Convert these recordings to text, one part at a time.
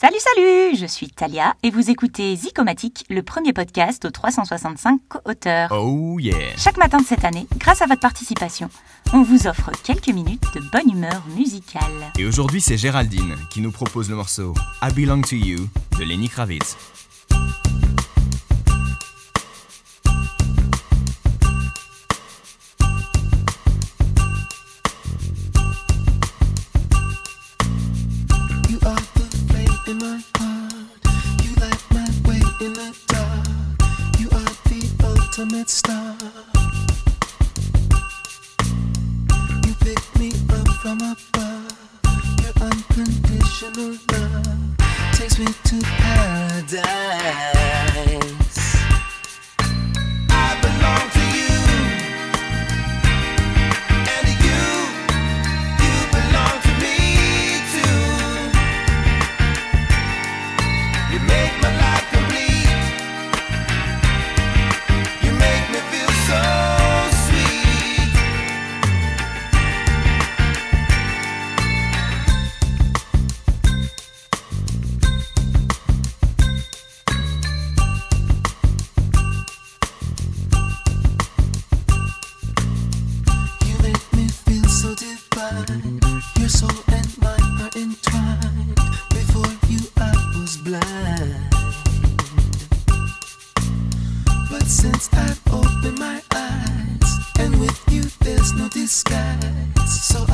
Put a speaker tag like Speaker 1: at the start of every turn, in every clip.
Speaker 1: Salut, salut Je suis Talia et vous écoutez Zicomatique, le premier podcast aux 365 co-auteurs.
Speaker 2: Oh yeah
Speaker 1: Chaque matin de cette année, grâce à votre participation, on vous offre quelques minutes de bonne humeur musicale.
Speaker 2: Et aujourd'hui, c'est Géraldine qui nous propose le morceau I Belong to You de Lenny Kravitz.
Speaker 3: from above. Your unconditional love takes me to paradise. there's no disguise. So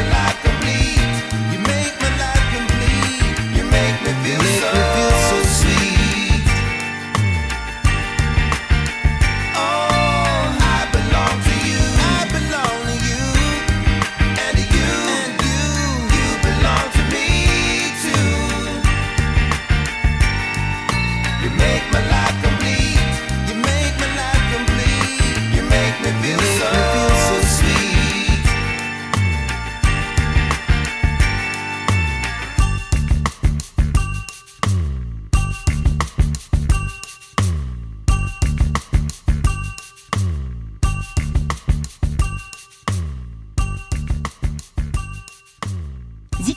Speaker 1: alive.